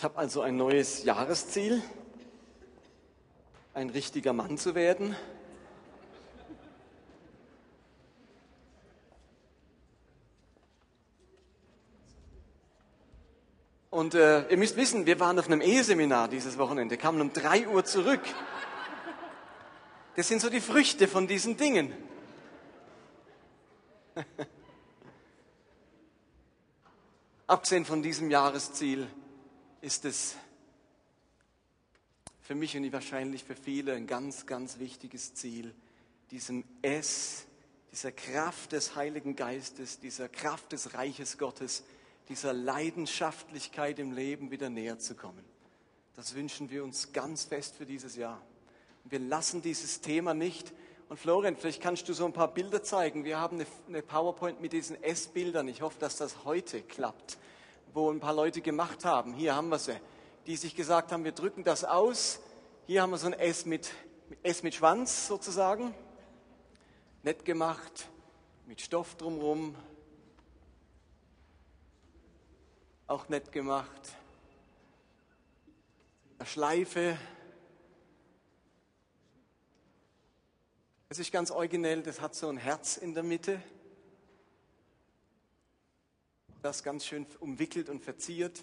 Ich habe also ein neues Jahresziel, ein richtiger Mann zu werden. Und äh, ihr müsst wissen, wir waren auf einem Eheseminar dieses Wochenende, kamen um drei Uhr zurück. Das sind so die Früchte von diesen Dingen. Abgesehen von diesem Jahresziel ist es für mich und wahrscheinlich für viele ein ganz, ganz wichtiges Ziel, diesem S, dieser Kraft des Heiligen Geistes, dieser Kraft des Reiches Gottes, dieser Leidenschaftlichkeit im Leben wieder näher zu kommen. Das wünschen wir uns ganz fest für dieses Jahr. Wir lassen dieses Thema nicht. Und Florian, vielleicht kannst du so ein paar Bilder zeigen. Wir haben eine PowerPoint mit diesen S-Bildern. Ich hoffe, dass das heute klappt, wo ein paar Leute gemacht haben. Hier haben wir sie, die sich gesagt haben, wir drücken das aus. Hier haben wir so ein S mit, S mit Schwanz sozusagen. Nett gemacht, mit Stoff drumherum. Auch nett gemacht. Eine Schleife, Es ist ganz originell, das hat so ein Herz in der Mitte, das ganz schön umwickelt und verziert.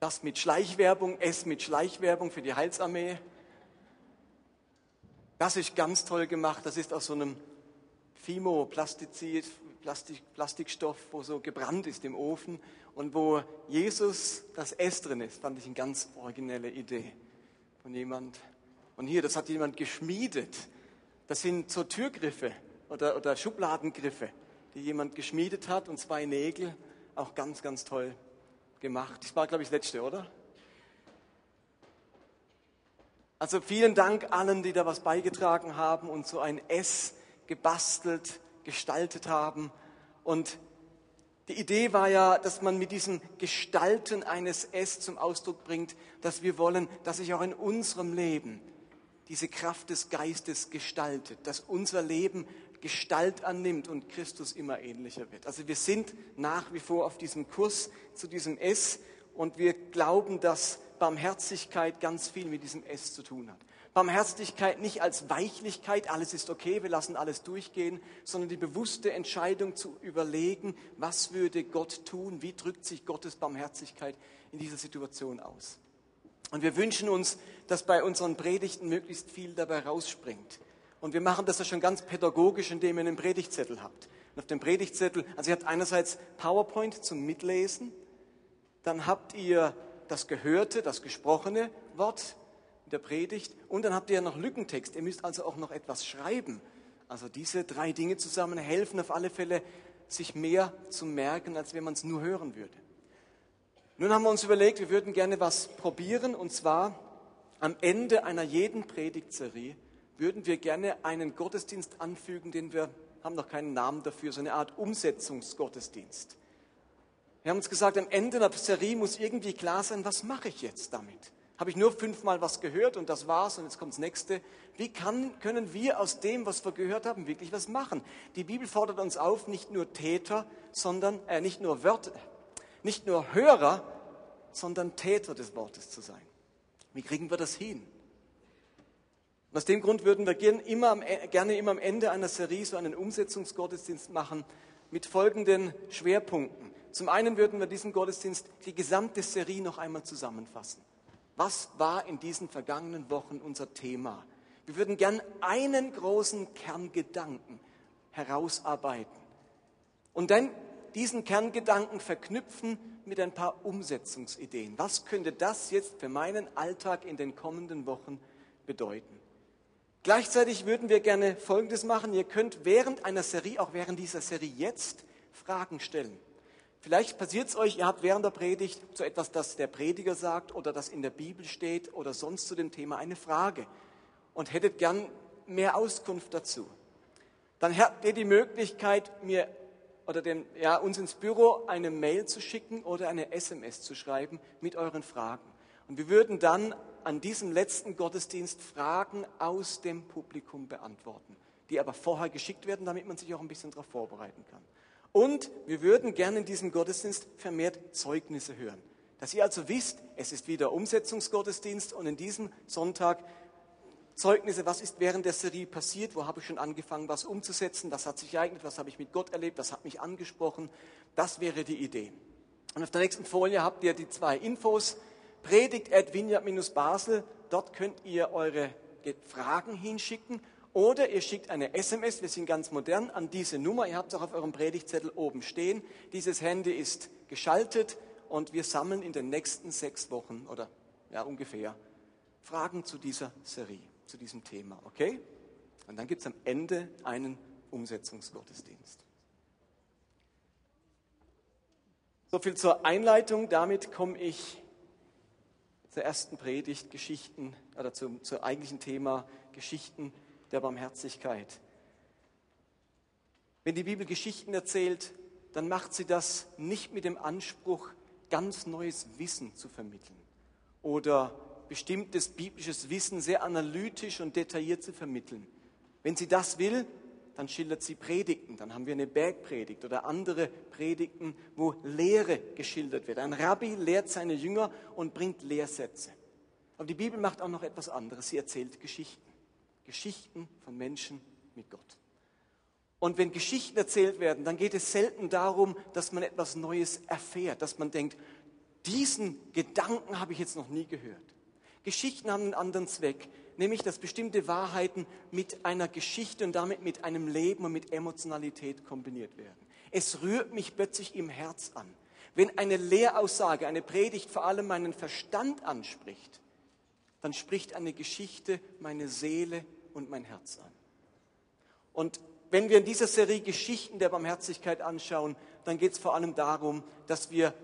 Das mit Schleichwerbung, es mit Schleichwerbung für die Heilsarmee. Das ist ganz toll gemacht. Das ist aus so einem Fimo-Plastizid, Plastik, Plastikstoff, wo so gebrannt ist im Ofen und wo Jesus das S drin ist. Fand ich eine ganz originelle Idee von jemand. Und hier, das hat jemand geschmiedet. Das sind so Türgriffe oder, oder Schubladengriffe, die jemand geschmiedet hat und zwei Nägel. Auch ganz, ganz toll gemacht. Das war, glaube ich, das letzte, oder? Also vielen Dank allen, die da was beigetragen haben und so ein S gebastelt, gestaltet haben. Und die Idee war ja, dass man mit diesem Gestalten eines S zum Ausdruck bringt, dass wir wollen, dass sich auch in unserem Leben diese Kraft des Geistes gestaltet, dass unser Leben Gestalt annimmt und Christus immer ähnlicher wird. Also wir sind nach wie vor auf diesem Kurs zu diesem S und wir glauben, dass Barmherzigkeit ganz viel mit diesem S zu tun hat. Barmherzigkeit nicht als Weichlichkeit, alles ist okay, wir lassen alles durchgehen, sondern die bewusste Entscheidung zu überlegen, was würde Gott tun, wie drückt sich Gottes Barmherzigkeit in dieser Situation aus. Und wir wünschen uns, dass bei unseren Predigten möglichst viel dabei rausspringt. Und wir machen das ja schon ganz pädagogisch, indem ihr einen Predigtzettel habt. Und auf dem Predigtzettel, also ihr habt einerseits PowerPoint zum Mitlesen, dann habt ihr das gehörte, das gesprochene Wort der Predigt und dann habt ihr ja noch Lückentext. Ihr müsst also auch noch etwas schreiben. Also diese drei Dinge zusammen helfen auf alle Fälle, sich mehr zu merken, als wenn man es nur hören würde. Nun haben wir uns überlegt, wir würden gerne was probieren und zwar am Ende einer jeden Predigtserie würden wir gerne einen Gottesdienst anfügen, den wir haben noch keinen Namen dafür, so eine Art Umsetzungsgottesdienst. Wir haben uns gesagt, am Ende der Serie muss irgendwie klar sein, was mache ich jetzt damit? Habe ich nur fünfmal was gehört und das war's und jetzt kommt das nächste. Wie kann, können wir aus dem, was wir gehört haben, wirklich was machen? Die Bibel fordert uns auf, nicht nur Täter, sondern äh, nicht nur Wörter, nicht nur Hörer, sondern Täter des Wortes zu sein. Wie kriegen wir das hin? Und aus dem Grund würden wir gerne immer, am, e, gerne immer am Ende einer Serie so einen Umsetzungsgottesdienst machen mit folgenden Schwerpunkten. Zum einen würden wir diesen Gottesdienst, die gesamte Serie noch einmal zusammenfassen. Was war in diesen vergangenen Wochen unser Thema? Wir würden gern einen großen Kerngedanken herausarbeiten. Und dann diesen Kerngedanken verknüpfen mit ein paar Umsetzungsideen. Was könnte das jetzt für meinen Alltag in den kommenden Wochen bedeuten? Gleichzeitig würden wir gerne Folgendes machen. Ihr könnt während einer Serie, auch während dieser Serie jetzt, Fragen stellen. Vielleicht passiert es euch, ihr habt während der Predigt so etwas, das der Prediger sagt oder das in der Bibel steht oder sonst zu dem Thema eine Frage und hättet gern mehr Auskunft dazu. Dann habt ihr die Möglichkeit, mir oder dem, ja, uns ins Büro eine Mail zu schicken oder eine SMS zu schreiben mit euren Fragen. Und wir würden dann an diesem letzten Gottesdienst Fragen aus dem Publikum beantworten, die aber vorher geschickt werden, damit man sich auch ein bisschen darauf vorbereiten kann. Und wir würden gerne in diesem Gottesdienst vermehrt Zeugnisse hören. Dass ihr also wisst, es ist wieder Umsetzungsgottesdienst und in diesem Sonntag Zeugnisse, was ist während der Serie passiert, wo habe ich schon angefangen, was umzusetzen, was hat sich ereignet, was habe ich mit Gott erlebt, was hat mich angesprochen. Das wäre die Idee. Und auf der nächsten Folie habt ihr die zwei Infos. Predigt at basel dort könnt ihr eure Fragen hinschicken oder ihr schickt eine SMS, wir sind ganz modern, an diese Nummer. Ihr habt es auch auf eurem Predigtzettel oben stehen. Dieses Handy ist geschaltet und wir sammeln in den nächsten sechs Wochen oder ja ungefähr Fragen zu dieser Serie, zu diesem Thema. Okay? Und dann gibt es am Ende einen Umsetzungsgottesdienst. So viel zur Einleitung. Damit komme ich zur ersten Predigt, Geschichten, oder zum, zum eigentlichen Thema Geschichten der Barmherzigkeit. Wenn die Bibel Geschichten erzählt, dann macht sie das nicht mit dem Anspruch, ganz neues Wissen zu vermitteln oder bestimmtes biblisches Wissen sehr analytisch und detailliert zu vermitteln. Wenn sie das will, dann schildert sie Predigten. Dann haben wir eine Bergpredigt oder andere Predigten, wo Lehre geschildert wird. Ein Rabbi lehrt seine Jünger und bringt Lehrsätze. Aber die Bibel macht auch noch etwas anderes. Sie erzählt Geschichten. Geschichten von Menschen mit Gott. Und wenn Geschichten erzählt werden, dann geht es selten darum, dass man etwas Neues erfährt, dass man denkt, diesen Gedanken habe ich jetzt noch nie gehört. Geschichten haben einen anderen Zweck, nämlich dass bestimmte Wahrheiten mit einer Geschichte und damit mit einem Leben und mit Emotionalität kombiniert werden. Es rührt mich plötzlich im Herz an. Wenn eine Lehraussage, eine Predigt vor allem meinen Verstand anspricht, dann spricht eine Geschichte meine Seele und mein Herz an. Und wenn wir in dieser Serie Geschichten der Barmherzigkeit anschauen, dann geht es vor allem darum, dass wir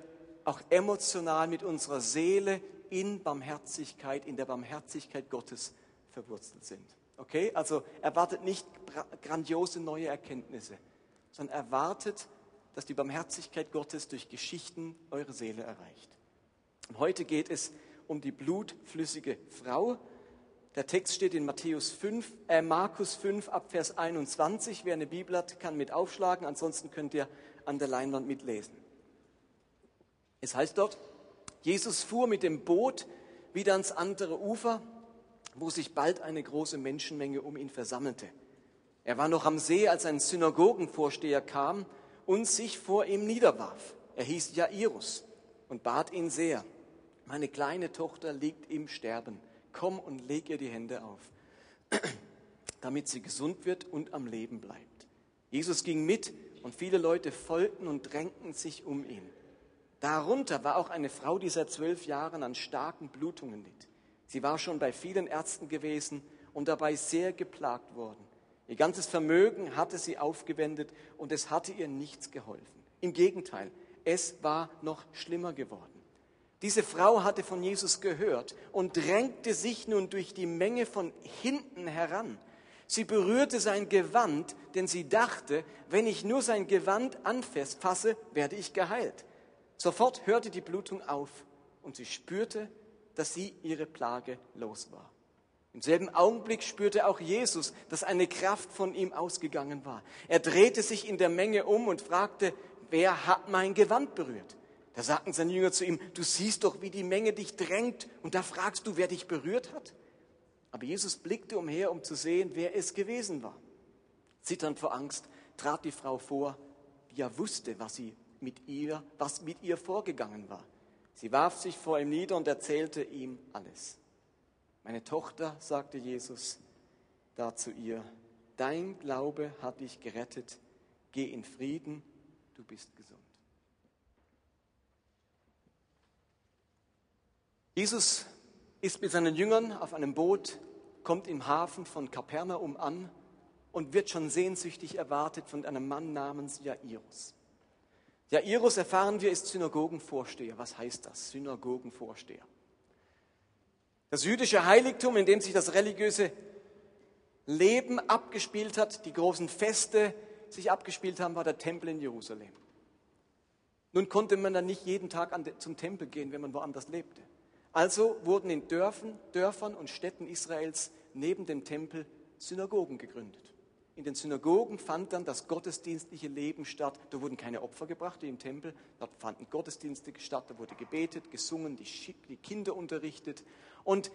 auch emotional mit unserer Seele in Barmherzigkeit, in der Barmherzigkeit Gottes verwurzelt sind. Okay? Also erwartet nicht grandiose neue Erkenntnisse, sondern erwartet, dass die Barmherzigkeit Gottes durch Geschichten eure Seele erreicht. Und heute geht es um die blutflüssige Frau. Der Text steht in Matthäus 5, äh, Markus 5 ab Vers 21. Wer eine Bibel hat, kann mit aufschlagen. Ansonsten könnt ihr an der Leinwand mitlesen. Es heißt dort, Jesus fuhr mit dem Boot wieder ans andere Ufer, wo sich bald eine große Menschenmenge um ihn versammelte. Er war noch am See, als ein Synagogenvorsteher kam und sich vor ihm niederwarf. Er hieß Jairus und bat ihn sehr, meine kleine Tochter liegt im Sterben. Komm und leg ihr die Hände auf, damit sie gesund wird und am Leben bleibt. Jesus ging mit und viele Leute folgten und drängten sich um ihn. Darunter war auch eine Frau, die seit zwölf Jahren an starken Blutungen litt. Sie war schon bei vielen Ärzten gewesen und dabei sehr geplagt worden. Ihr ganzes Vermögen hatte sie aufgewendet und es hatte ihr nichts geholfen. Im Gegenteil, es war noch schlimmer geworden. Diese Frau hatte von Jesus gehört und drängte sich nun durch die Menge von hinten heran. Sie berührte sein Gewand, denn sie dachte, wenn ich nur sein Gewand anfasse, werde ich geheilt. Sofort hörte die Blutung auf und sie spürte, dass sie ihre Plage los war. Im selben Augenblick spürte auch Jesus, dass eine Kraft von ihm ausgegangen war. Er drehte sich in der Menge um und fragte, wer hat mein Gewand berührt? Da sagten seine Jünger zu ihm, du siehst doch, wie die Menge dich drängt und da fragst du, wer dich berührt hat. Aber Jesus blickte umher, um zu sehen, wer es gewesen war. Zitternd vor Angst trat die Frau vor, die ja wusste, was, sie mit ihr, was mit ihr vorgegangen war. Sie warf sich vor ihm nieder und erzählte ihm alles. Meine Tochter, sagte Jesus da zu ihr, dein Glaube hat dich gerettet, geh in Frieden, du bist gesund. Jesus ist mit seinen Jüngern auf einem Boot, kommt im Hafen von Kapernaum an und wird schon sehnsüchtig erwartet von einem Mann namens Jairus. Jairus, erfahren wir, ist Synagogenvorsteher. Was heißt das? Synagogenvorsteher. Das jüdische Heiligtum, in dem sich das religiöse Leben abgespielt hat, die großen Feste sich abgespielt haben, war der Tempel in Jerusalem. Nun konnte man dann nicht jeden Tag zum Tempel gehen, wenn man woanders lebte. Also wurden in Dörfern, Dörfern und Städten Israels neben dem Tempel Synagogen gegründet. In den Synagogen fand dann das gottesdienstliche Leben statt. Da wurden keine Opfer gebracht wie im Tempel. Dort fanden Gottesdienste statt. Da wurde gebetet, gesungen, die, die Kinder unterrichtet. Und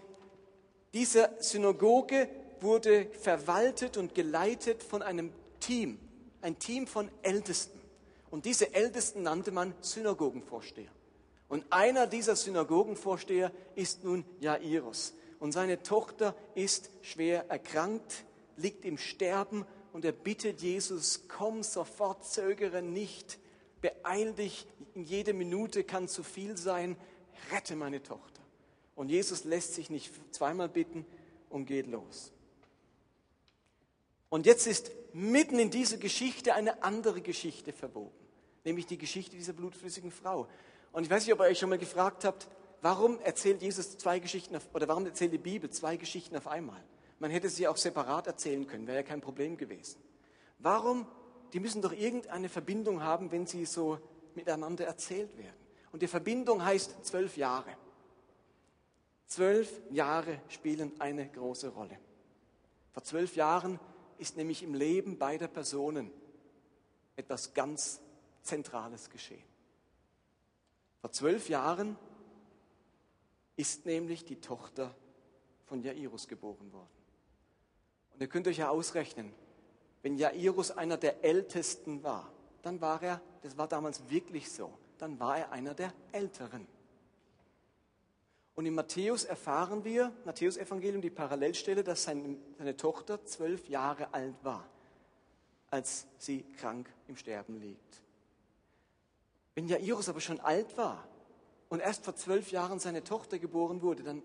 diese Synagoge wurde verwaltet und geleitet von einem Team, ein Team von Ältesten. Und diese Ältesten nannte man Synagogenvorsteher. Und einer dieser Synagogenvorsteher ist nun Jairus. Und seine Tochter ist schwer erkrankt, liegt im Sterben und er bittet Jesus, komm sofort, zögere nicht, beeil dich, in jede Minute kann zu viel sein, rette meine Tochter. Und Jesus lässt sich nicht zweimal bitten und geht los. Und jetzt ist mitten in dieser Geschichte eine andere Geschichte verwoben, nämlich die Geschichte dieser blutflüssigen Frau. Und ich weiß nicht, ob ihr euch schon mal gefragt habt, warum erzählt Jesus zwei Geschichten auf, oder warum erzählt die Bibel zwei Geschichten auf einmal? Man hätte sie auch separat erzählen können, wäre ja kein Problem gewesen. Warum? Die müssen doch irgendeine Verbindung haben, wenn sie so miteinander erzählt werden. Und die Verbindung heißt zwölf Jahre. Zwölf Jahre spielen eine große Rolle. Vor zwölf Jahren ist nämlich im Leben beider Personen etwas ganz Zentrales geschehen. Vor zwölf Jahren ist nämlich die Tochter von Jairus geboren worden. Und ihr könnt euch ja ausrechnen, wenn Jairus einer der Ältesten war, dann war er, das war damals wirklich so, dann war er einer der Älteren. Und in Matthäus erfahren wir, Matthäus Evangelium, die Parallelstelle, dass seine, seine Tochter zwölf Jahre alt war, als sie krank im Sterben liegt. Wenn Jairus aber schon alt war und erst vor zwölf Jahren seine Tochter geboren wurde, dann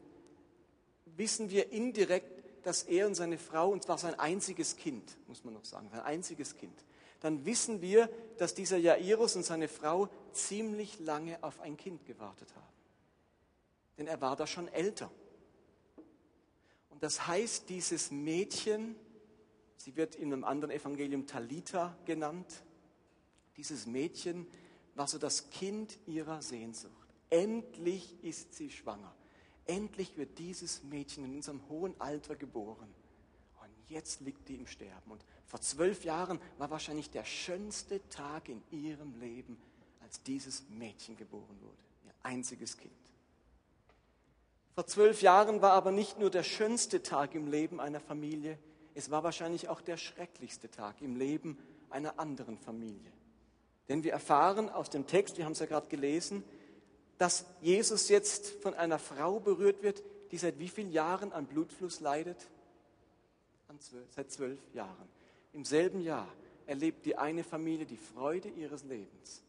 wissen wir indirekt, dass er und seine Frau, und zwar sein einziges Kind, muss man noch sagen, sein einziges Kind, dann wissen wir, dass dieser Jairus und seine Frau ziemlich lange auf ein Kind gewartet haben denn er war da schon älter. Und das heißt, dieses Mädchen, sie wird in einem anderen Evangelium Talita genannt, dieses Mädchen war so das Kind ihrer Sehnsucht. Endlich ist sie schwanger. Endlich wird dieses Mädchen in unserem hohen Alter geboren. Und jetzt liegt die im Sterben. Und vor zwölf Jahren war wahrscheinlich der schönste Tag in ihrem Leben, als dieses Mädchen geboren wurde. Ihr einziges Kind. Vor zwölf Jahren war aber nicht nur der schönste Tag im Leben einer Familie, es war wahrscheinlich auch der schrecklichste Tag im Leben einer anderen Familie. Denn wir erfahren aus dem Text, wir haben es ja gerade gelesen, dass Jesus jetzt von einer Frau berührt wird, die seit wie vielen Jahren an Blutfluss leidet? Seit zwölf Jahren. Im selben Jahr erlebt die eine Familie die Freude ihres Lebens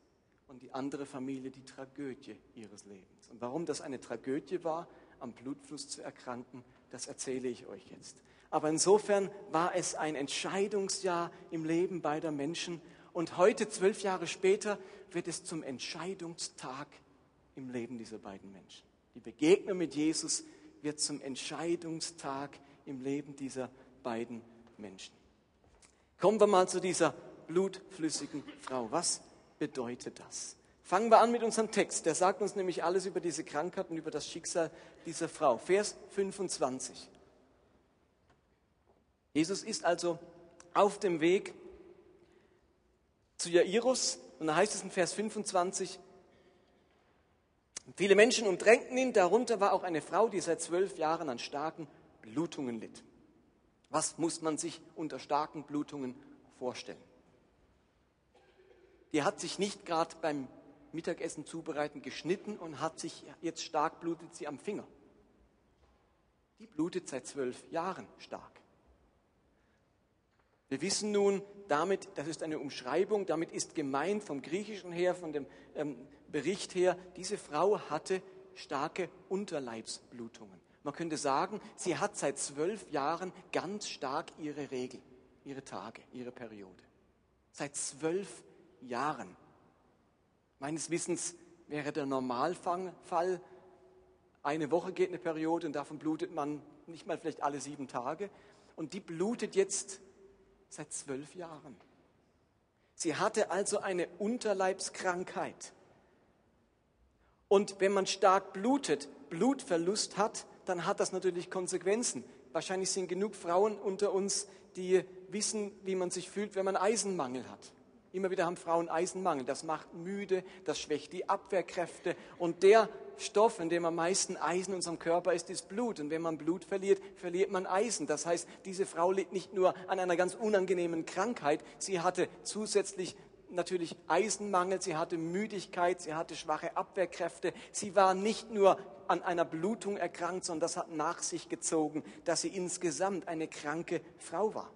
und die andere Familie die Tragödie ihres Lebens. Und warum das eine Tragödie war, am Blutfluss zu erkranken, das erzähle ich euch jetzt. Aber insofern war es ein Entscheidungsjahr im Leben beider Menschen. Und heute, zwölf Jahre später, wird es zum Entscheidungstag im Leben dieser beiden Menschen. Die Begegnung mit Jesus wird zum Entscheidungstag im Leben dieser beiden Menschen. Kommen wir mal zu dieser blutflüssigen Frau. Was bedeutet das? Fangen wir an mit unserem Text. Der sagt uns nämlich alles über diese Krankheit und über das Schicksal dieser Frau. Vers 25. Jesus ist also auf dem Weg zu Jairus und da heißt es in Vers 25, viele Menschen umdrängten ihn, darunter war auch eine Frau, die seit zwölf Jahren an starken Blutungen litt. Was muss man sich unter starken Blutungen vorstellen? Die hat sich nicht gerade beim Mittagessen zubereiten, geschnitten und hat sich, jetzt stark blutet sie am Finger. Die blutet seit zwölf Jahren stark. Wir wissen nun damit, das ist eine Umschreibung, damit ist gemeint vom Griechischen her, von dem ähm, Bericht her, diese Frau hatte starke Unterleibsblutungen. Man könnte sagen, sie hat seit zwölf Jahren ganz stark ihre Regel, ihre Tage, ihre Periode. Seit zwölf Jahren. Meines Wissens wäre der Normalfall, eine Woche geht eine Periode und davon blutet man nicht mal vielleicht alle sieben Tage. Und die blutet jetzt seit zwölf Jahren. Sie hatte also eine Unterleibskrankheit. Und wenn man stark blutet, Blutverlust hat, dann hat das natürlich Konsequenzen. Wahrscheinlich sind genug Frauen unter uns, die wissen, wie man sich fühlt, wenn man Eisenmangel hat. Immer wieder haben Frauen Eisenmangel. Das macht müde, das schwächt die Abwehrkräfte. Und der Stoff, in dem am meisten Eisen in unserem Körper ist, ist Blut. Und wenn man Blut verliert, verliert man Eisen. Das heißt, diese Frau litt nicht nur an einer ganz unangenehmen Krankheit, sie hatte zusätzlich natürlich Eisenmangel, sie hatte Müdigkeit, sie hatte schwache Abwehrkräfte. Sie war nicht nur an einer Blutung erkrankt, sondern das hat nach sich gezogen, dass sie insgesamt eine kranke Frau war.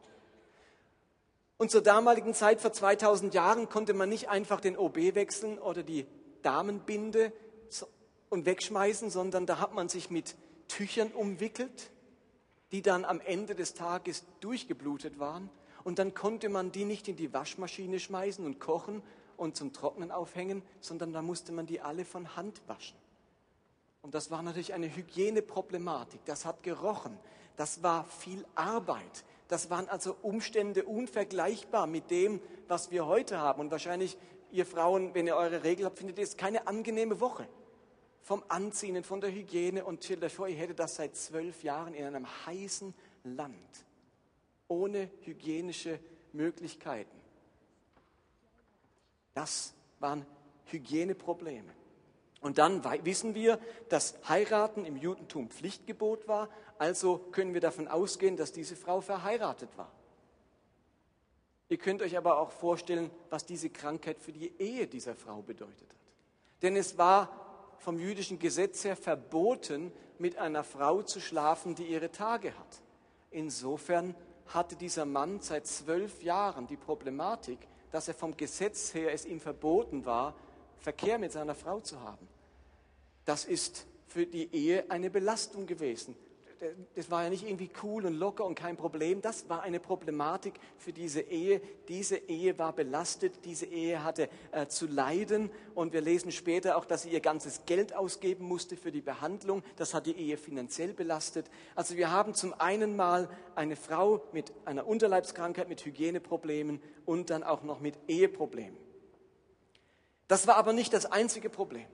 Und zur damaligen Zeit, vor 2000 Jahren, konnte man nicht einfach den OB wechseln oder die Damenbinde und wegschmeißen, sondern da hat man sich mit Tüchern umwickelt, die dann am Ende des Tages durchgeblutet waren. Und dann konnte man die nicht in die Waschmaschine schmeißen und kochen und zum Trocknen aufhängen, sondern da musste man die alle von Hand waschen. Und das war natürlich eine Hygieneproblematik. Das hat gerochen. Das war viel Arbeit. Das waren also Umstände unvergleichbar mit dem, was wir heute haben. Und wahrscheinlich, ihr Frauen, wenn ihr eure Regel habt, findet ihr es keine angenehme Woche. Vom Anziehen, von der Hygiene. Und stellt euch vor, ihr hättet das seit zwölf Jahren in einem heißen Land. Ohne hygienische Möglichkeiten. Das waren Hygieneprobleme. Und dann wissen wir, dass Heiraten im Judentum Pflichtgebot war, also können wir davon ausgehen, dass diese Frau verheiratet war. Ihr könnt euch aber auch vorstellen, was diese Krankheit für die Ehe dieser Frau bedeutet hat. Denn es war vom jüdischen Gesetz her verboten, mit einer Frau zu schlafen, die ihre Tage hat. Insofern hatte dieser Mann seit zwölf Jahren die Problematik, dass er vom Gesetz her es ihm verboten war, Verkehr mit seiner Frau zu haben. Das ist für die Ehe eine Belastung gewesen. Das war ja nicht irgendwie cool und locker und kein Problem. Das war eine Problematik für diese Ehe. Diese Ehe war belastet. Diese Ehe hatte äh, zu leiden. Und wir lesen später auch, dass sie ihr ganzes Geld ausgeben musste für die Behandlung. Das hat die Ehe finanziell belastet. Also wir haben zum einen mal eine Frau mit einer Unterleibskrankheit, mit Hygieneproblemen und dann auch noch mit Eheproblemen. Das war aber nicht das einzige Problem,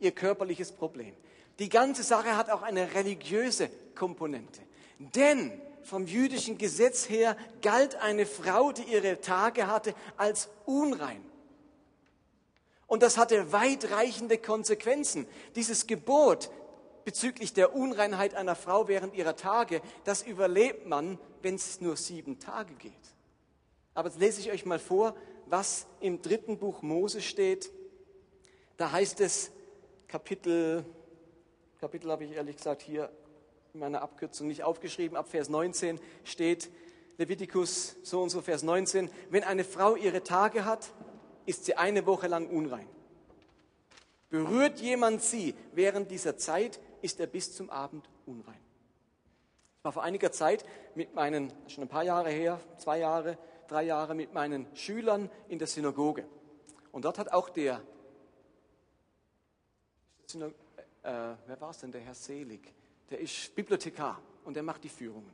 ihr körperliches Problem. Die ganze Sache hat auch eine religiöse Komponente. Denn vom jüdischen Gesetz her galt eine Frau, die ihre Tage hatte, als unrein. Und das hatte weitreichende Konsequenzen. Dieses Gebot bezüglich der Unreinheit einer Frau während ihrer Tage, das überlebt man, wenn es nur sieben Tage geht. Aber jetzt lese ich euch mal vor, was im dritten Buch Mose steht. Da heißt es, Kapitel, Kapitel habe ich ehrlich gesagt hier in meiner Abkürzung nicht aufgeschrieben, ab Vers 19 steht, Levitikus so und so Vers 19, wenn eine Frau ihre Tage hat, ist sie eine Woche lang unrein. Berührt jemand sie während dieser Zeit, ist er bis zum Abend unrein. Ich war vor einiger Zeit mit meinen, schon ein paar Jahre her, zwei Jahre, drei Jahre mit meinen Schülern in der Synagoge. Und dort hat auch der, äh, wer war es denn, der Herr Selig, der ist Bibliothekar und der macht die Führungen.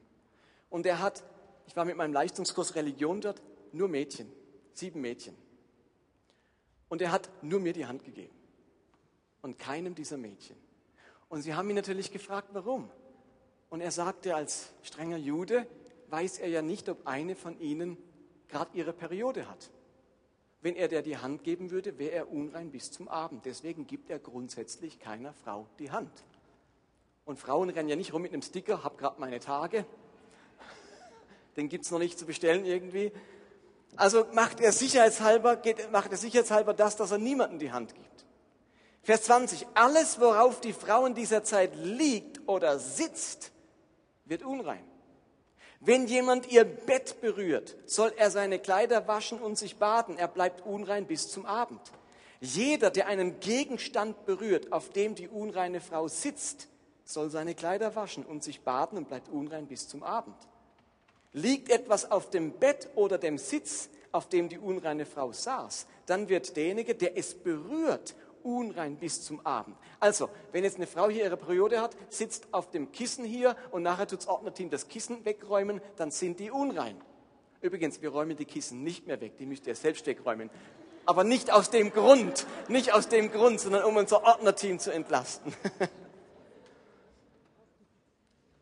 Und er hat, ich war mit meinem Leistungskurs Religion dort, nur Mädchen, sieben Mädchen. Und er hat nur mir die Hand gegeben und keinem dieser Mädchen. Und sie haben ihn natürlich gefragt, warum. Und er sagte, als strenger Jude weiß er ja nicht, ob eine von ihnen gerade ihre Periode hat. Wenn er der die Hand geben würde, wäre er unrein bis zum Abend. Deswegen gibt er grundsätzlich keiner Frau die Hand. Und Frauen rennen ja nicht rum mit einem Sticker, hab gerade meine Tage. Den gibt es noch nicht zu bestellen irgendwie. Also macht er sicherheitshalber, geht, macht er sicherheitshalber das, dass er niemandem die Hand gibt. Vers 20. Alles, worauf die Frau in dieser Zeit liegt oder sitzt, wird unrein. Wenn jemand ihr Bett berührt, soll er seine Kleider waschen und sich baden. Er bleibt unrein bis zum Abend. Jeder, der einen Gegenstand berührt, auf dem die unreine Frau sitzt, soll seine Kleider waschen und sich baden und bleibt unrein bis zum Abend. Liegt etwas auf dem Bett oder dem Sitz, auf dem die unreine Frau saß, dann wird derjenige, der es berührt, unrein bis zum Abend. Also, wenn jetzt eine Frau hier ihre Periode hat, sitzt auf dem Kissen hier und nachher tut das Ordnerteam das Kissen wegräumen, dann sind die unrein. Übrigens, wir räumen die Kissen nicht mehr weg, die müsst ihr selbst wegräumen. Aber nicht aus dem Grund, nicht aus dem Grund, sondern um unser Ordnerteam zu entlasten.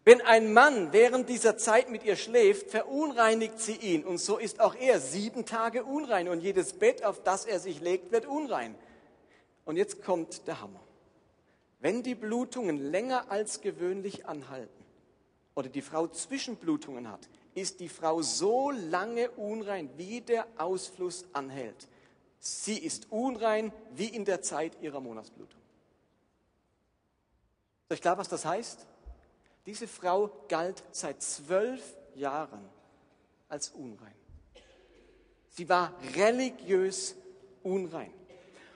Wenn ein Mann während dieser Zeit mit ihr schläft, verunreinigt sie ihn. Und so ist auch er sieben Tage unrein. Und jedes Bett, auf das er sich legt, wird unrein. Und jetzt kommt der Hammer. Wenn die Blutungen länger als gewöhnlich anhalten oder die Frau Zwischenblutungen hat, ist die Frau so lange unrein, wie der Ausfluss anhält. Sie ist unrein wie in der Zeit ihrer Monatsblutung. Ist euch klar, was das heißt? Diese Frau galt seit zwölf Jahren als unrein. Sie war religiös unrein.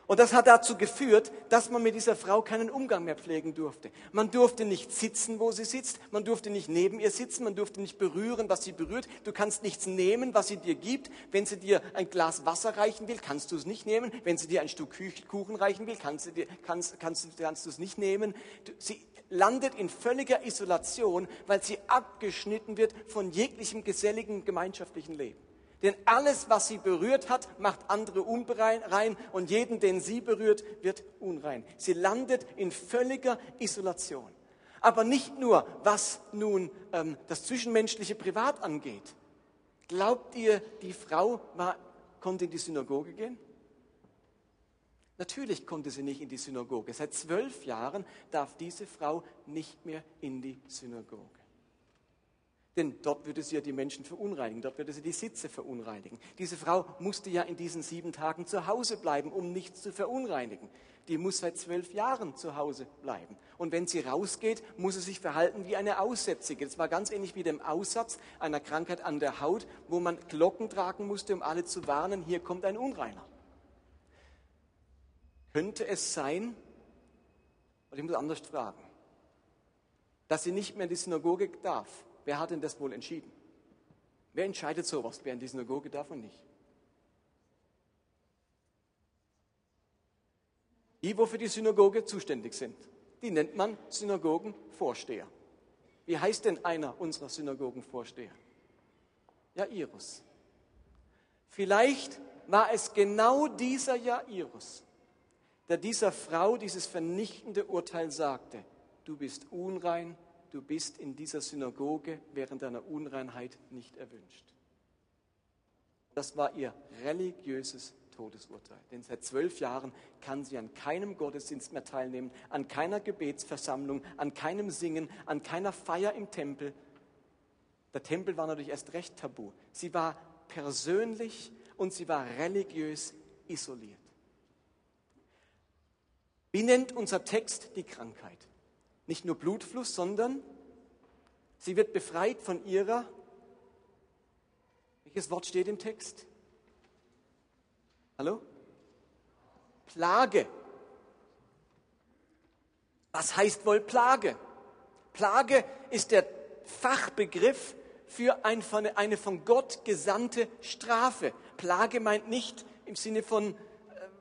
Und das hat dazu geführt, dass man mit dieser Frau keinen Umgang mehr pflegen durfte. Man durfte nicht sitzen, wo sie sitzt. Man durfte nicht neben ihr sitzen. Man durfte nicht berühren, was sie berührt. Du kannst nichts nehmen, was sie dir gibt. Wenn sie dir ein Glas Wasser reichen will, kannst du es nicht nehmen. Wenn sie dir ein Stück Kuchen reichen will, kannst du, dir, kannst, kannst, kannst du es nicht nehmen. Sie landet in völliger Isolation, weil sie abgeschnitten wird von jeglichem geselligen gemeinschaftlichen Leben. Denn alles, was sie berührt hat, macht andere unrein und jeden, den sie berührt, wird unrein. Sie landet in völliger Isolation. Aber nicht nur, was nun ähm, das zwischenmenschliche Privat angeht. Glaubt ihr, die Frau war, konnte in die Synagoge gehen? Natürlich konnte sie nicht in die Synagoge. Seit zwölf Jahren darf diese Frau nicht mehr in die Synagoge. Denn dort würde sie ja die Menschen verunreinigen, dort würde sie die Sitze verunreinigen. Diese Frau musste ja in diesen sieben Tagen zu Hause bleiben, um nichts zu verunreinigen. Die muss seit zwölf Jahren zu Hause bleiben. Und wenn sie rausgeht, muss sie sich verhalten wie eine Aussätzige. Das war ganz ähnlich wie dem Aussatz einer Krankheit an der Haut, wo man Glocken tragen musste, um alle zu warnen, hier kommt ein Unreiner. Könnte es sein, oder ich muss anders fragen, dass sie nicht mehr in die Synagoge darf, Wer hat denn das wohl entschieden? Wer entscheidet sowas, wer in die Synagoge darf und nicht? Die, wo für die Synagoge zuständig sind, die nennt man Synagogenvorsteher. Wie heißt denn einer unserer Synagogenvorsteher? Jairus. Vielleicht war es genau dieser Jairus, der dieser Frau dieses vernichtende Urteil sagte, du bist unrein, du bist in dieser Synagoge während deiner Unreinheit nicht erwünscht. Das war ihr religiöses Todesurteil. Denn seit zwölf Jahren kann sie an keinem Gottesdienst mehr teilnehmen, an keiner Gebetsversammlung, an keinem Singen, an keiner Feier im Tempel. Der Tempel war natürlich erst recht tabu. Sie war persönlich und sie war religiös isoliert. Wie nennt unser Text die Krankheit? Nicht nur Blutfluss, sondern sie wird befreit von ihrer, welches Wort steht im Text? Hallo? Plage. Was heißt wohl Plage? Plage ist der Fachbegriff für eine von Gott gesandte Strafe. Plage meint nicht im Sinne von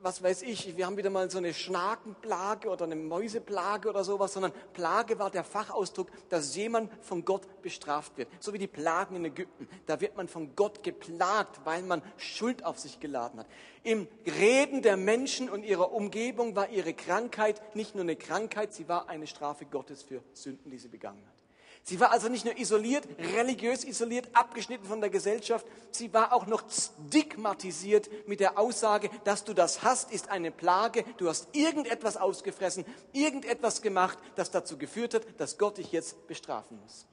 was weiß ich, wir haben wieder mal so eine Schnakenplage oder eine Mäuseplage oder sowas, sondern Plage war der Fachausdruck, dass jemand von Gott bestraft wird. So wie die Plagen in Ägypten. Da wird man von Gott geplagt, weil man Schuld auf sich geladen hat. Im Reden der Menschen und ihrer Umgebung war ihre Krankheit nicht nur eine Krankheit, sie war eine Strafe Gottes für Sünden, die sie begangen hat. Sie war also nicht nur isoliert, religiös isoliert, abgeschnitten von der Gesellschaft, sie war auch noch stigmatisiert mit der Aussage, dass du das hast, ist eine Plage, du hast irgendetwas ausgefressen, irgendetwas gemacht, das dazu geführt hat, dass Gott dich jetzt bestrafen muss.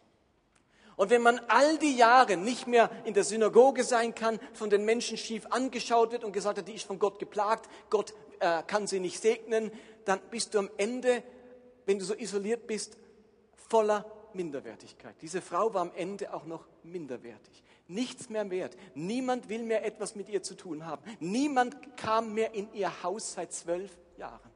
Und wenn man all die Jahre nicht mehr in der Synagoge sein kann, von den Menschen schief angeschaut wird und gesagt hat, die ist von Gott geplagt, Gott äh, kann sie nicht segnen, dann bist du am Ende, wenn du so isoliert bist, voller Minderwertigkeit. Diese Frau war am Ende auch noch minderwertig. Nichts mehr wert. Niemand will mehr etwas mit ihr zu tun haben. Niemand kam mehr in ihr Haus seit zwölf Jahren.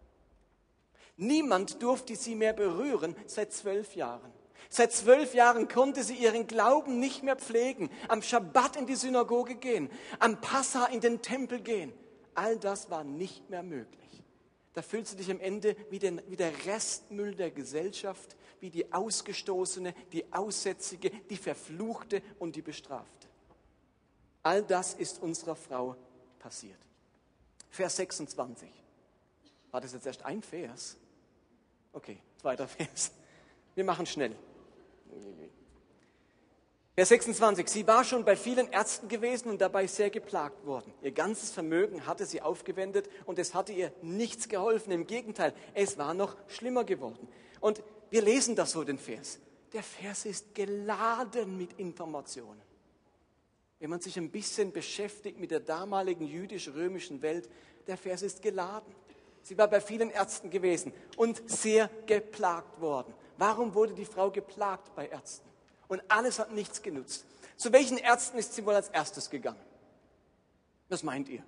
Niemand durfte sie mehr berühren seit zwölf Jahren. Seit zwölf Jahren konnte sie ihren Glauben nicht mehr pflegen, am Schabbat in die Synagoge gehen, am Passa in den Tempel gehen. All das war nicht mehr möglich. Da fühlst du dich am Ende wie, den, wie der Restmüll der Gesellschaft, wie die Ausgestoßene, die Aussätzige, die Verfluchte und die Bestrafte. All das ist unserer Frau passiert. Vers 26. War das jetzt erst ein Vers? Okay, zweiter Vers. Wir machen schnell. Vers 26. Sie war schon bei vielen Ärzten gewesen und dabei sehr geplagt worden. Ihr ganzes Vermögen hatte sie aufgewendet und es hatte ihr nichts geholfen. Im Gegenteil, es war noch schlimmer geworden. Und wir lesen das so, den Vers. Der Vers ist geladen mit Informationen. Wenn man sich ein bisschen beschäftigt mit der damaligen jüdisch-römischen Welt, der Vers ist geladen. Sie war bei vielen Ärzten gewesen und sehr geplagt worden. Warum wurde die Frau geplagt bei Ärzten? Und alles hat nichts genutzt. Zu welchen Ärzten ist sie wohl als erstes gegangen? Was meint ihr?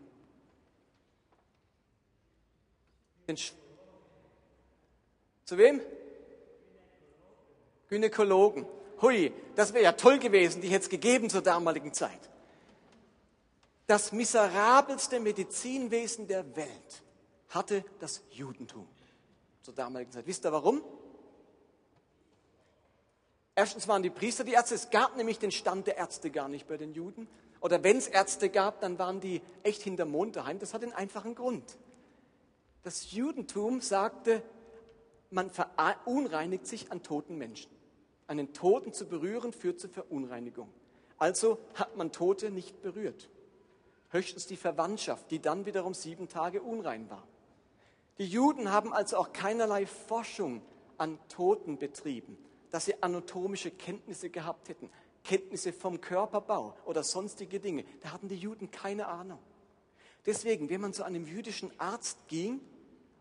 Zu wem? Gynäkologen. Hui, das wäre ja toll gewesen, die hätte es gegeben zur damaligen Zeit. Das miserabelste Medizinwesen der Welt hatte das Judentum zur damaligen Zeit. Wisst ihr warum? Erstens waren die Priester die Ärzte. Es gab nämlich den Stand der Ärzte gar nicht bei den Juden. Oder wenn es Ärzte gab, dann waren die echt hinterm Mond daheim. Das hat einen einfachen Grund. Das Judentum sagte, man verunreinigt sich an toten Menschen. Einen Toten zu berühren führt zur Verunreinigung. Also hat man Tote nicht berührt. Höchstens die Verwandtschaft, die dann wiederum sieben Tage unrein war. Die Juden haben also auch keinerlei Forschung an Toten betrieben dass sie anatomische Kenntnisse gehabt hätten, Kenntnisse vom Körperbau oder sonstige Dinge. Da hatten die Juden keine Ahnung. Deswegen, wenn man zu einem jüdischen Arzt ging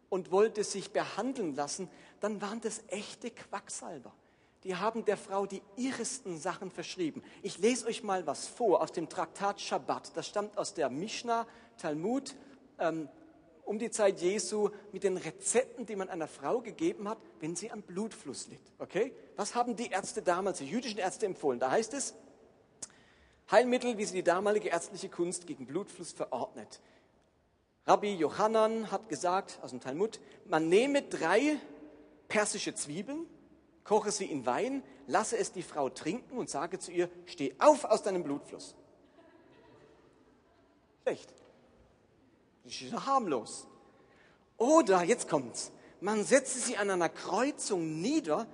und wollte sich behandeln lassen, dann waren das echte Quacksalber. Die haben der Frau die irresten Sachen verschrieben. Ich lese euch mal was vor aus dem Traktat Shabbat. Das stammt aus der Mishnah, Talmud, ähm, um die Zeit Jesu mit den Rezepten, die man einer Frau gegeben hat, wenn sie am Blutfluss litt. Okay? Was haben die Ärzte damals, die jüdischen Ärzte empfohlen? Da heißt es, Heilmittel, wie sie die damalige ärztliche Kunst gegen Blutfluss verordnet. Rabbi Johannan hat gesagt, aus dem Talmud, man nehme drei persische Zwiebeln, koche sie in Wein, lasse es die Frau trinken und sage zu ihr, steh auf aus deinem Blutfluss. Schlecht. Das ist ja harmlos. Oder, jetzt kommt's, man setze sie an einer Kreuzung nieder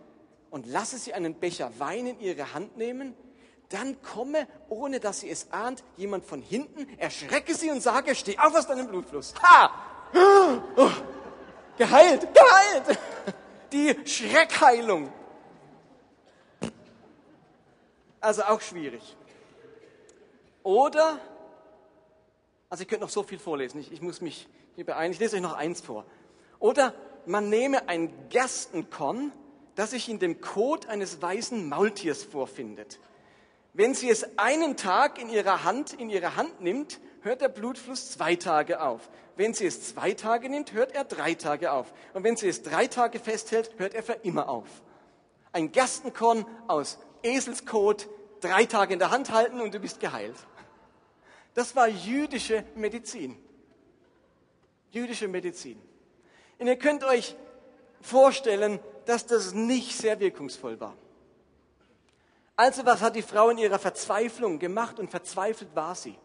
und lasse sie einen Becher Wein in ihre Hand nehmen, dann komme, ohne dass sie es ahnt, jemand von hinten, erschrecke sie und sage, steh auf aus deinem Blutfluss. Ha! Oh, geheilt, geheilt! Die Schreckheilung. Also auch schwierig. Oder also ich könnte noch so viel vorlesen. Ich, ich muss mich hier beeilen. Ich lese euch noch eins vor. Oder man nehme ein Gerstenkorn, das sich in dem Kot eines weißen Maultiers vorfindet. Wenn sie es einen Tag in ihrer Hand, in ihre Hand nimmt, hört der Blutfluss zwei Tage auf. Wenn sie es zwei Tage nimmt, hört er drei Tage auf. Und wenn sie es drei Tage festhält, hört er für immer auf. Ein Gerstenkorn aus Eselskot, drei Tage in der Hand halten und du bist geheilt. Das war jüdische Medizin. Jüdische Medizin. Und ihr könnt euch vorstellen, dass das nicht sehr wirkungsvoll war. Also was hat die Frau in ihrer Verzweiflung gemacht und verzweifelt war sie?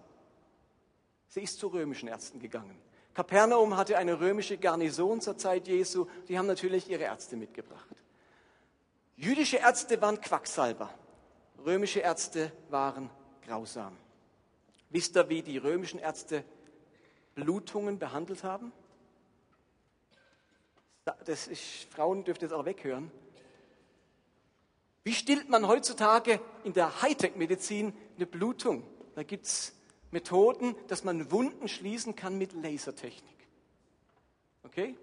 Sie ist zu römischen Ärzten gegangen. Kapernaum hatte eine römische Garnison zur Zeit Jesu. Die haben natürlich ihre Ärzte mitgebracht. Jüdische Ärzte waren Quacksalber. Römische Ärzte waren grausam. Wisst ihr, wie die römischen Ärzte Blutungen behandelt haben? Das ist, Frauen dürft jetzt auch weghören. Wie stillt man heutzutage in der Hightech-Medizin eine Blutung? Da gibt es Methoden, dass man Wunden schließen kann mit Lasertechnik. Okay?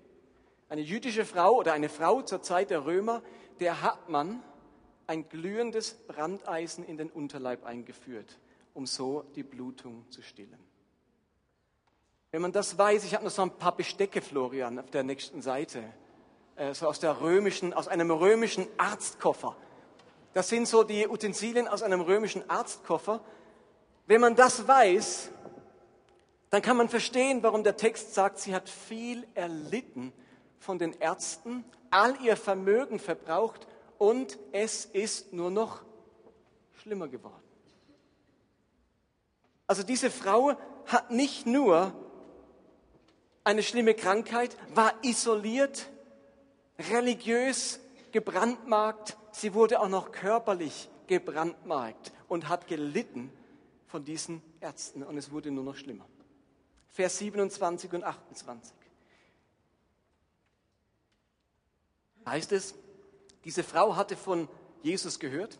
Eine jüdische Frau oder eine Frau zur Zeit der Römer, der hat man ein glühendes Brandeisen in den Unterleib eingeführt um so die Blutung zu stillen. Wenn man das weiß, ich habe noch so ein paar Bestecke, Florian, auf der nächsten Seite, äh, so aus, der römischen, aus einem römischen Arztkoffer. Das sind so die Utensilien aus einem römischen Arztkoffer. Wenn man das weiß, dann kann man verstehen, warum der Text sagt, sie hat viel erlitten von den Ärzten, all ihr Vermögen verbraucht und es ist nur noch schlimmer geworden. Also diese Frau hat nicht nur eine schlimme Krankheit, war isoliert, religiös gebrandmarkt, sie wurde auch noch körperlich gebrandmarkt und hat gelitten von diesen Ärzten und es wurde nur noch schlimmer. Vers 27 und 28. Heißt es, diese Frau hatte von Jesus gehört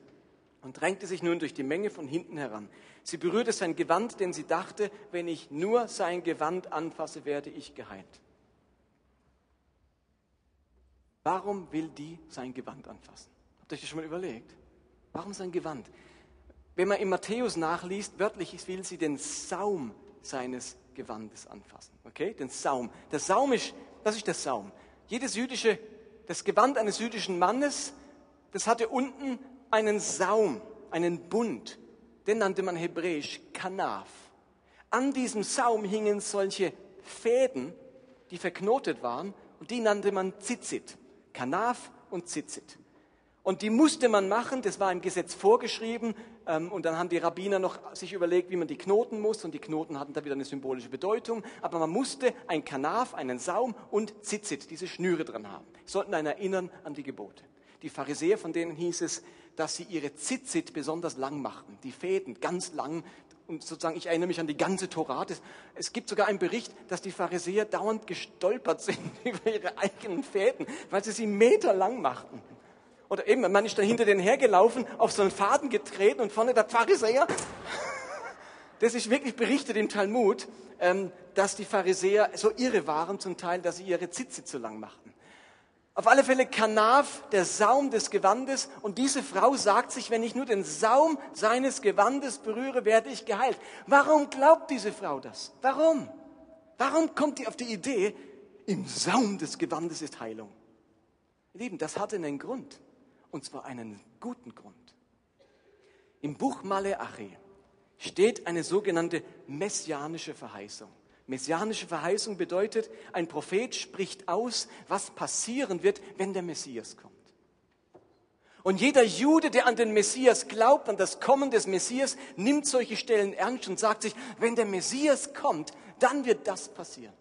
und drängte sich nun durch die Menge von hinten heran. Sie berührte sein Gewand, denn sie dachte, wenn ich nur sein Gewand anfasse, werde ich geheilt. Warum will die sein Gewand anfassen? Habt ihr euch das schon mal überlegt? Warum sein Gewand? Wenn man in Matthäus nachliest, wörtlich will sie den Saum seines Gewandes anfassen. Okay? Den Saum. Der Saum ist, was ist der Saum? Jedes jüdische, das Gewand eines jüdischen Mannes, das hatte unten einen Saum, einen Bund. Den nannte man hebräisch Kanaf. An diesem Saum hingen solche Fäden, die verknotet waren, und die nannte man Zitzit. Kanaf und Zitzit. Und die musste man machen, das war im Gesetz vorgeschrieben. Ähm, und dann haben die Rabbiner noch sich überlegt, wie man die knoten muss. Und die Knoten hatten da wieder eine symbolische Bedeutung. Aber man musste ein Kanaf, einen Saum und Zitzit, diese Schnüre dran haben. Sollten einen erinnern an die Gebote. Die Pharisäer, von denen hieß es, dass sie ihre Zitzit besonders lang machten. Die Fäden ganz lang. Und sozusagen, ich erinnere mich an die ganze Torah. Es gibt sogar einen Bericht, dass die Pharisäer dauernd gestolpert sind über ihre eigenen Fäden, weil sie sie meterlang machten. Oder eben, man ist dann hinter denen hergelaufen, auf so einen Faden getreten und vorne der Pharisäer. Das ist wirklich berichtet im Talmud, ähm, dass die Pharisäer so irre waren zum Teil, dass sie ihre Zitze zu lang machten. Auf alle Fälle Kanaf, der Saum des Gewandes. Und diese Frau sagt sich, wenn ich nur den Saum seines Gewandes berühre, werde ich geheilt. Warum glaubt diese Frau das? Warum? Warum kommt die auf die Idee, im Saum des Gewandes ist Heilung? Lieben, das hatte einen Grund. Und zwar einen guten Grund. Im Buch Maleachi steht eine sogenannte messianische Verheißung. Messianische Verheißung bedeutet, ein Prophet spricht aus, was passieren wird, wenn der Messias kommt. Und jeder Jude, der an den Messias glaubt, an das Kommen des Messias, nimmt solche Stellen ernst und sagt sich, wenn der Messias kommt, dann wird das passieren.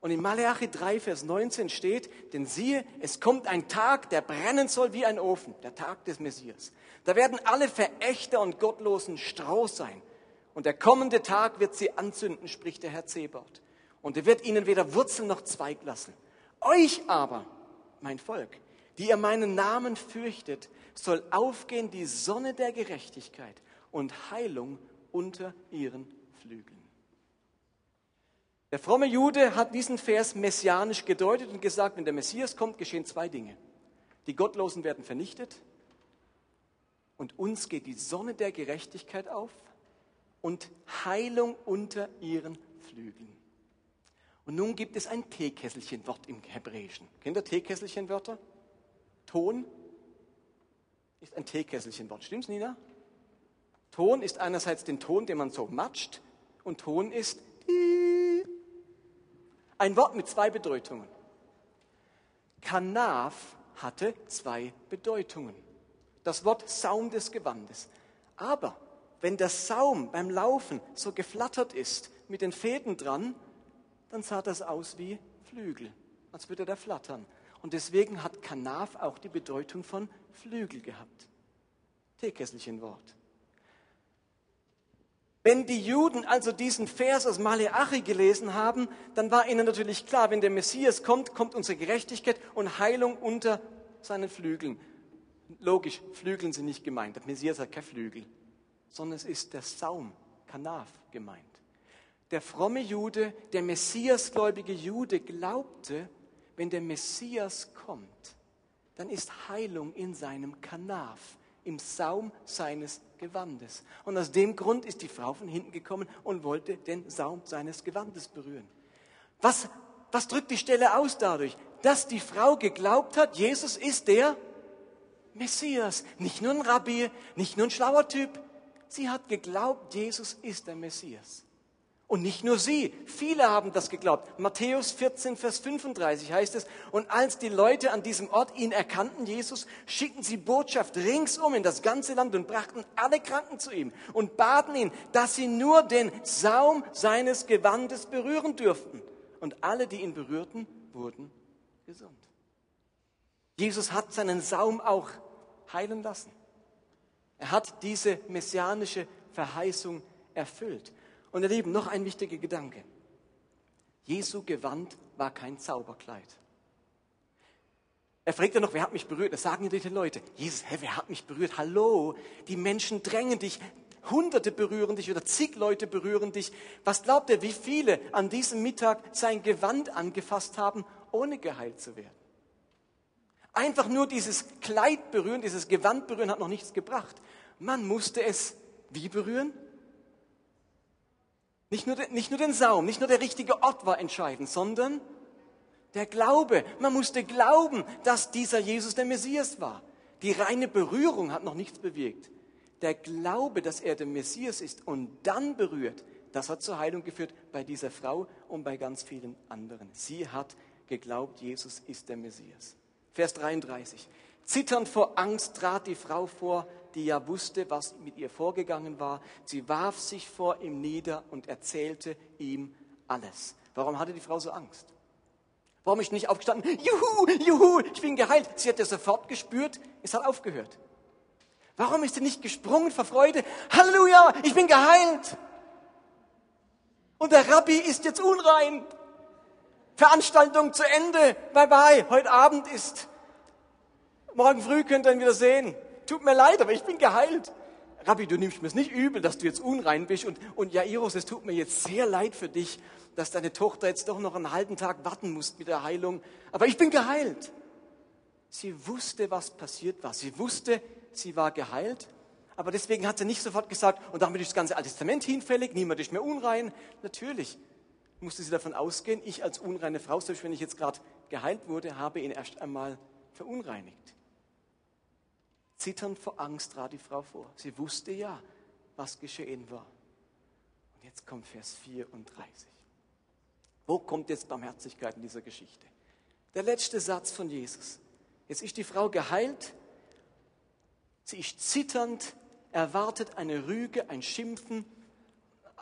Und in Malachi 3, Vers 19 steht, denn siehe, es kommt ein Tag, der brennen soll wie ein Ofen, der Tag des Messias. Da werden alle Verächter und Gottlosen Stroh sein. Und der kommende Tag wird sie anzünden, spricht der Herr Zebot. Und er wird ihnen weder Wurzel noch Zweig lassen. Euch aber, mein Volk, die ihr meinen Namen fürchtet, soll aufgehen die Sonne der Gerechtigkeit und Heilung unter ihren Flügeln. Der fromme Jude hat diesen Vers messianisch gedeutet und gesagt, wenn der Messias kommt, geschehen zwei Dinge. Die Gottlosen werden vernichtet und uns geht die Sonne der Gerechtigkeit auf und Heilung unter ihren Flügeln. Und nun gibt es ein Teekesselchenwort im Hebräischen. Kennt ihr Teekesselchenwörter? Ton ist ein Teekesselchenwort. Stimmt's, Nina? Ton ist einerseits den Ton, den man so matscht, und Ton ist ein Wort mit zwei Bedeutungen. Kanaf hatte zwei Bedeutungen. Das Wort Saum des Gewandes. Aber wenn der Saum beim Laufen so geflattert ist mit den Fäden dran, dann sah das aus wie Flügel, als würde der flattern. Und deswegen hat Kanaf auch die Bedeutung von Flügel gehabt. Teekesselchen Wort. Wenn die Juden also diesen Vers aus Maleachi gelesen haben, dann war ihnen natürlich klar, wenn der Messias kommt, kommt unsere Gerechtigkeit und Heilung unter seinen Flügeln. Logisch, Flügeln sind nicht gemeint. Der Messias hat keine Flügel, sondern es ist der Saum, Kanaf gemeint. Der fromme Jude, der Messiasgläubige Jude glaubte, wenn der Messias kommt, dann ist Heilung in seinem Kanaf, im Saum seines Gewandes. Und aus dem Grund ist die Frau von hinten gekommen und wollte den Saum seines Gewandes berühren. Was, was drückt die Stelle aus dadurch? Dass die Frau geglaubt hat, Jesus ist der Messias. Nicht nur ein Rabbi, nicht nur ein schlauer Typ. Sie hat geglaubt, Jesus ist der Messias. Und nicht nur sie, viele haben das geglaubt. Matthäus 14, Vers 35 heißt es, und als die Leute an diesem Ort ihn erkannten, Jesus, schickten sie Botschaft ringsum in das ganze Land und brachten alle Kranken zu ihm und baten ihn, dass sie nur den Saum seines Gewandes berühren dürften. Und alle, die ihn berührten, wurden gesund. Jesus hat seinen Saum auch heilen lassen. Er hat diese messianische Verheißung erfüllt. Und ihr Lieben, noch ein wichtiger Gedanke. Jesu Gewand war kein Zauberkleid. Er fragt ja noch, wer hat mich berührt? Das sagen die Leute. Jesus, hä, wer hat mich berührt? Hallo, die Menschen drängen dich. Hunderte berühren dich oder zig Leute berühren dich. Was glaubt ihr, wie viele an diesem Mittag sein Gewand angefasst haben, ohne geheilt zu werden? Einfach nur dieses Kleid berühren, dieses Gewand berühren hat noch nichts gebracht. Man musste es wie berühren? Nicht nur, nicht nur den Saum, nicht nur der richtige Ort war entscheidend, sondern der Glaube. Man musste glauben, dass dieser Jesus der Messias war. Die reine Berührung hat noch nichts bewirkt. Der Glaube, dass er der Messias ist und dann berührt, das hat zur Heilung geführt bei dieser Frau und bei ganz vielen anderen. Sie hat geglaubt, Jesus ist der Messias. Vers 33. Zitternd vor Angst trat die Frau vor, die ja wusste, was mit ihr vorgegangen war. Sie warf sich vor ihm nieder und erzählte ihm alles. Warum hatte die Frau so Angst? Warum ist nicht aufgestanden? Juhu, juhu, ich bin geheilt. Sie hat ja sofort gespürt, es hat aufgehört. Warum ist sie nicht gesprungen vor Freude? Halleluja, ich bin geheilt. Und der Rabbi ist jetzt unrein. Veranstaltung zu Ende. Bye bye. Heute Abend ist. Morgen früh könnt ihr ihn wieder sehen. Tut mir leid, aber ich bin geheilt. Rabbi, du nimmst mir es nicht übel, dass du jetzt unrein bist. Und, und Jairus, es tut mir jetzt sehr leid für dich, dass deine Tochter jetzt doch noch einen halben Tag warten muss mit der Heilung. Aber ich bin geheilt. Sie wusste, was passiert war. Sie wusste, sie war geheilt. Aber deswegen hat sie nicht sofort gesagt, und damit ist das ganze Alte Testament hinfällig, niemand ist mehr unrein. Natürlich musste sie davon ausgehen, ich als unreine Frau, selbst wenn ich jetzt gerade geheilt wurde, habe ihn erst einmal verunreinigt. Zitternd vor Angst trat die Frau vor. Sie wusste ja, was geschehen war. Und jetzt kommt Vers 34. Wo kommt jetzt Barmherzigkeit in dieser Geschichte? Der letzte Satz von Jesus. Jetzt ist die Frau geheilt. Sie ist zitternd, erwartet eine Rüge, ein Schimpfen,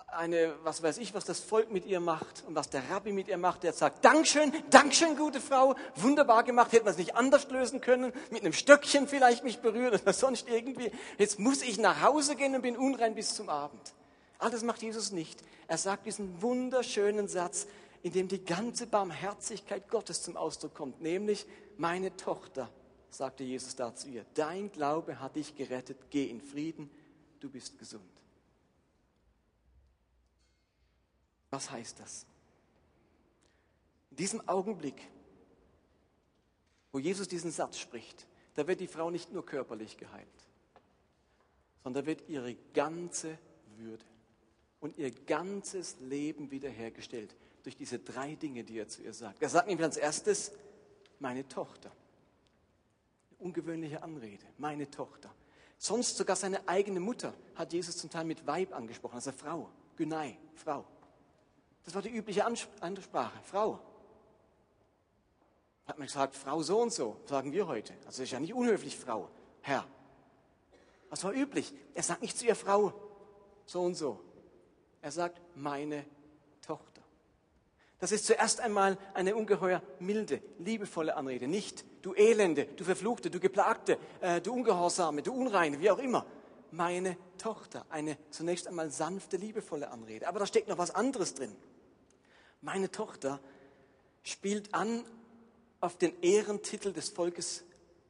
eine, was weiß ich, was das Volk mit ihr macht und was der Rabbi mit ihr macht, der sagt, Dankeschön, Dankeschön, gute Frau, wunderbar gemacht, hätten wir es nicht anders lösen können, mit einem Stöckchen vielleicht mich berühren oder sonst irgendwie. Jetzt muss ich nach Hause gehen und bin unrein bis zum Abend. All das macht Jesus nicht. Er sagt diesen wunderschönen Satz, in dem die ganze Barmherzigkeit Gottes zum Ausdruck kommt, nämlich, meine Tochter, sagte Jesus da zu ihr, dein Glaube hat dich gerettet, geh in Frieden, du bist gesund. Was heißt das? In diesem Augenblick, wo Jesus diesen Satz spricht, da wird die Frau nicht nur körperlich geheilt, sondern wird ihre ganze Würde und ihr ganzes Leben wiederhergestellt durch diese drei Dinge, die er zu ihr sagt. Er sagt nämlich als erstes, meine Tochter. Eine ungewöhnliche Anrede, meine Tochter. Sonst sogar seine eigene Mutter hat Jesus zum Teil mit Weib angesprochen, also Frau, Günei, Frau. Das war die übliche Ansprache. Frau. Hat man gesagt, Frau so und so, sagen wir heute. Also ist ja nicht unhöflich, Frau. Herr. Was war üblich? Er sagt nicht zu ihr Frau so und so. Er sagt meine Tochter. Das ist zuerst einmal eine ungeheuer milde, liebevolle Anrede. Nicht du Elende, du Verfluchte, du Geplagte, äh, du Ungehorsame, du Unreine, wie auch immer. Meine Tochter. Eine zunächst einmal sanfte, liebevolle Anrede. Aber da steckt noch was anderes drin. Meine Tochter spielt an auf den Ehrentitel des Volkes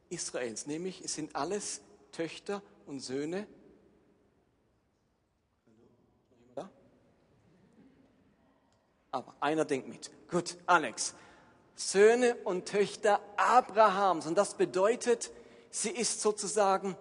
Israels, nämlich es sind alles Töchter und Söhne. Aber einer denkt mit. Gut, Alex. Söhne und Töchter Abrahams. Und das bedeutet, sie ist sozusagen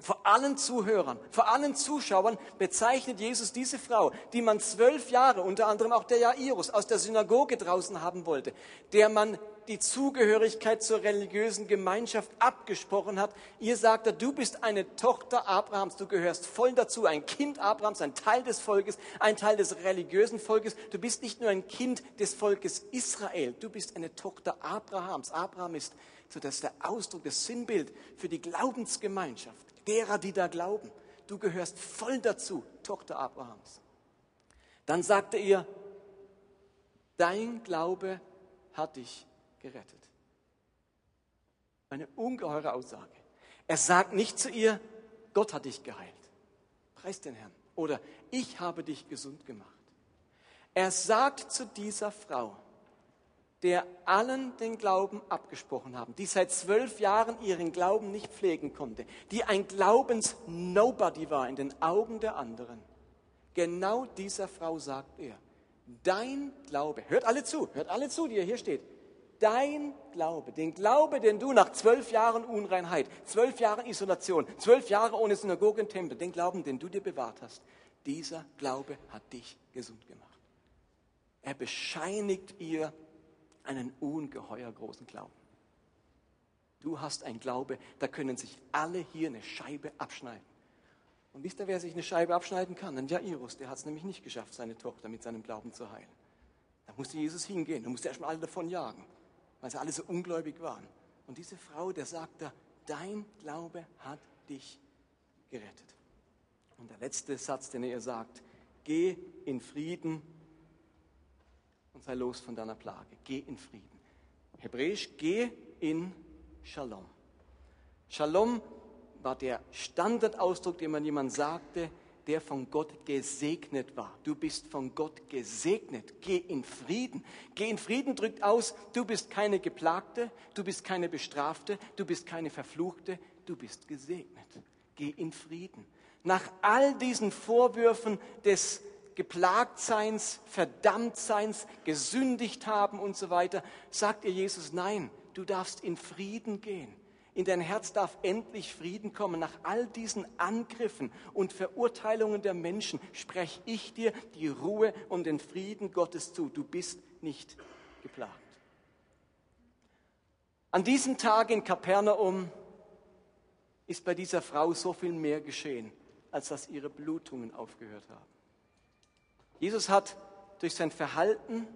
vor allen Zuhörern, vor allen Zuschauern bezeichnet Jesus diese Frau, die man zwölf Jahre, unter anderem auch der Jairus, aus der Synagoge draußen haben wollte, der man die Zugehörigkeit zur religiösen Gemeinschaft abgesprochen hat. Ihr sagt er, du bist eine Tochter Abrahams, du gehörst voll dazu, ein Kind Abrahams, ein Teil des Volkes, ein Teil des religiösen Volkes. Du bist nicht nur ein Kind des Volkes Israel, du bist eine Tochter Abrahams. Abraham ist so das ist der Ausdruck, das Sinnbild für die Glaubensgemeinschaft derer, die da glauben. Du gehörst voll dazu, Tochter Abrahams. Dann sagte ihr, dein Glaube hat dich gerettet. Eine ungeheure Aussage. Er sagt nicht zu ihr, Gott hat dich geheilt. Preis den Herrn. Oder ich habe dich gesund gemacht. Er sagt zu dieser Frau, der allen den Glauben abgesprochen haben, die seit zwölf Jahren ihren Glauben nicht pflegen konnte, die ein Glaubens-Nobody war in den Augen der anderen. Genau dieser Frau sagt er, dein Glaube, hört alle zu, hört alle zu, die hier steht, dein Glaube, den Glaube, den du nach zwölf Jahren Unreinheit, zwölf Jahren Isolation, zwölf Jahre ohne Synagoge und Tempel, den Glauben, den du dir bewahrt hast, dieser Glaube hat dich gesund gemacht. Er bescheinigt ihr einen ungeheuer großen Glauben. Du hast einen Glaube, da können sich alle hier eine Scheibe abschneiden. Und wisst ihr, wer sich eine Scheibe abschneiden kann? Ein Jairus, der hat es nämlich nicht geschafft, seine Tochter mit seinem Glauben zu heilen. Da musste Jesus hingehen, da musste erstmal alle davon jagen, weil sie alle so ungläubig waren. Und diese Frau, der sagt da, dein Glaube hat dich gerettet. Und der letzte Satz, den er ihr sagt, geh in Frieden und sei los von deiner Plage. Geh in Frieden. Hebräisch, geh in Shalom. Shalom war der Standardausdruck, den man jemand sagte, der von Gott gesegnet war. Du bist von Gott gesegnet. Geh in Frieden. Geh in Frieden drückt aus, du bist keine Geplagte, du bist keine Bestrafte, du bist keine Verfluchte, du bist gesegnet. Geh in Frieden. Nach all diesen Vorwürfen des Geplagtseins, Verdammtseins, gesündigt haben und so weiter, sagt ihr Jesus, nein, du darfst in Frieden gehen. In dein Herz darf endlich Frieden kommen. Nach all diesen Angriffen und Verurteilungen der Menschen spreche ich dir die Ruhe und den Frieden Gottes zu. Du bist nicht geplagt. An diesem Tag in Kapernaum ist bei dieser Frau so viel mehr geschehen, als dass ihre Blutungen aufgehört haben. Jesus hat durch sein Verhalten,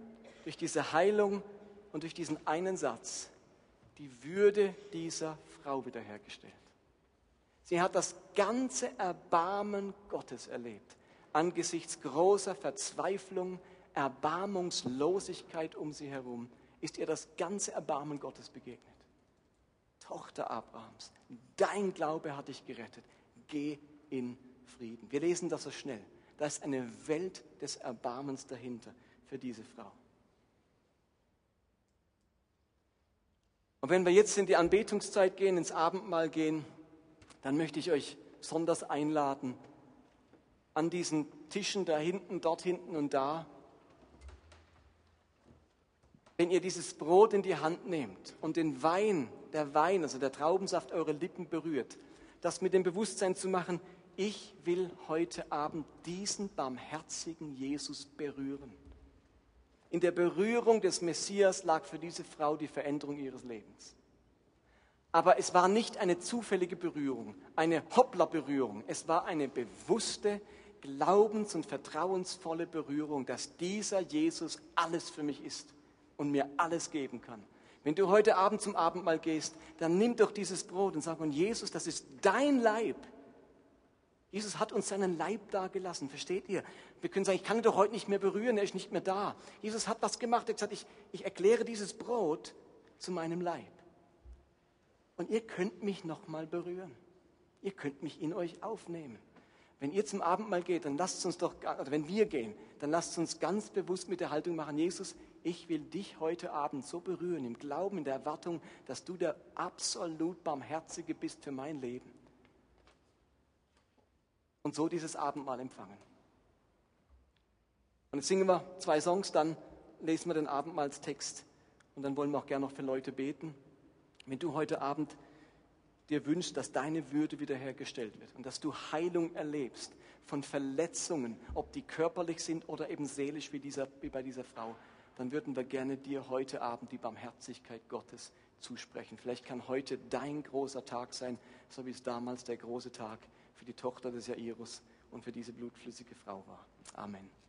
durch diese Heilung und durch diesen einen Satz die Würde dieser Frau wiederhergestellt. Sie hat das ganze Erbarmen Gottes erlebt, angesichts großer Verzweiflung, Erbarmungslosigkeit um sie herum, ist ihr das ganze Erbarmen Gottes begegnet. Tochter Abrahams, dein Glaube hat dich gerettet. Geh in Frieden. Wir lesen das so schnell. Da ist eine Welt des Erbarmens dahinter für diese Frau. Und wenn wir jetzt in die Anbetungszeit gehen, ins Abendmahl gehen, dann möchte ich euch besonders einladen, an diesen Tischen da hinten, dort hinten und da, wenn ihr dieses Brot in die Hand nehmt und den Wein, der Wein, also der Traubensaft eure Lippen berührt, das mit dem Bewusstsein zu machen, ich will heute Abend diesen barmherzigen Jesus berühren. In der Berührung des Messias lag für diese Frau die Veränderung ihres Lebens. Aber es war nicht eine zufällige Berührung, eine Hoppler-Berührung. Es war eine bewusste, glaubens- und vertrauensvolle Berührung, dass dieser Jesus alles für mich ist und mir alles geben kann. Wenn du heute Abend zum Abendmahl gehst, dann nimm doch dieses Brot und sag, und Jesus, das ist dein Leib, Jesus hat uns seinen Leib dagelassen, versteht ihr? Wir können sagen, ich kann ihn doch heute nicht mehr berühren, er ist nicht mehr da. Jesus hat was gemacht, er hat gesagt, ich, ich erkläre dieses Brot zu meinem Leib. Und ihr könnt mich nochmal berühren. Ihr könnt mich in euch aufnehmen. Wenn ihr zum Abendmahl geht, dann lasst uns doch, oder wenn wir gehen, dann lasst uns ganz bewusst mit der Haltung machen, Jesus, ich will dich heute Abend so berühren, im Glauben, in der Erwartung, dass du der absolut Barmherzige bist für mein Leben und so dieses Abendmahl empfangen. Und jetzt singen wir zwei Songs, dann lesen wir den Abendmahlstext und dann wollen wir auch gerne noch für Leute beten. Wenn du heute Abend dir wünschst, dass deine Würde wiederhergestellt wird und dass du Heilung erlebst von Verletzungen, ob die körperlich sind oder eben seelisch wie, dieser, wie bei dieser Frau, dann würden wir gerne dir heute Abend die Barmherzigkeit Gottes zusprechen. Vielleicht kann heute dein großer Tag sein, so wie es damals der große Tag für die Tochter des Jairus und für diese blutflüssige Frau war. Amen.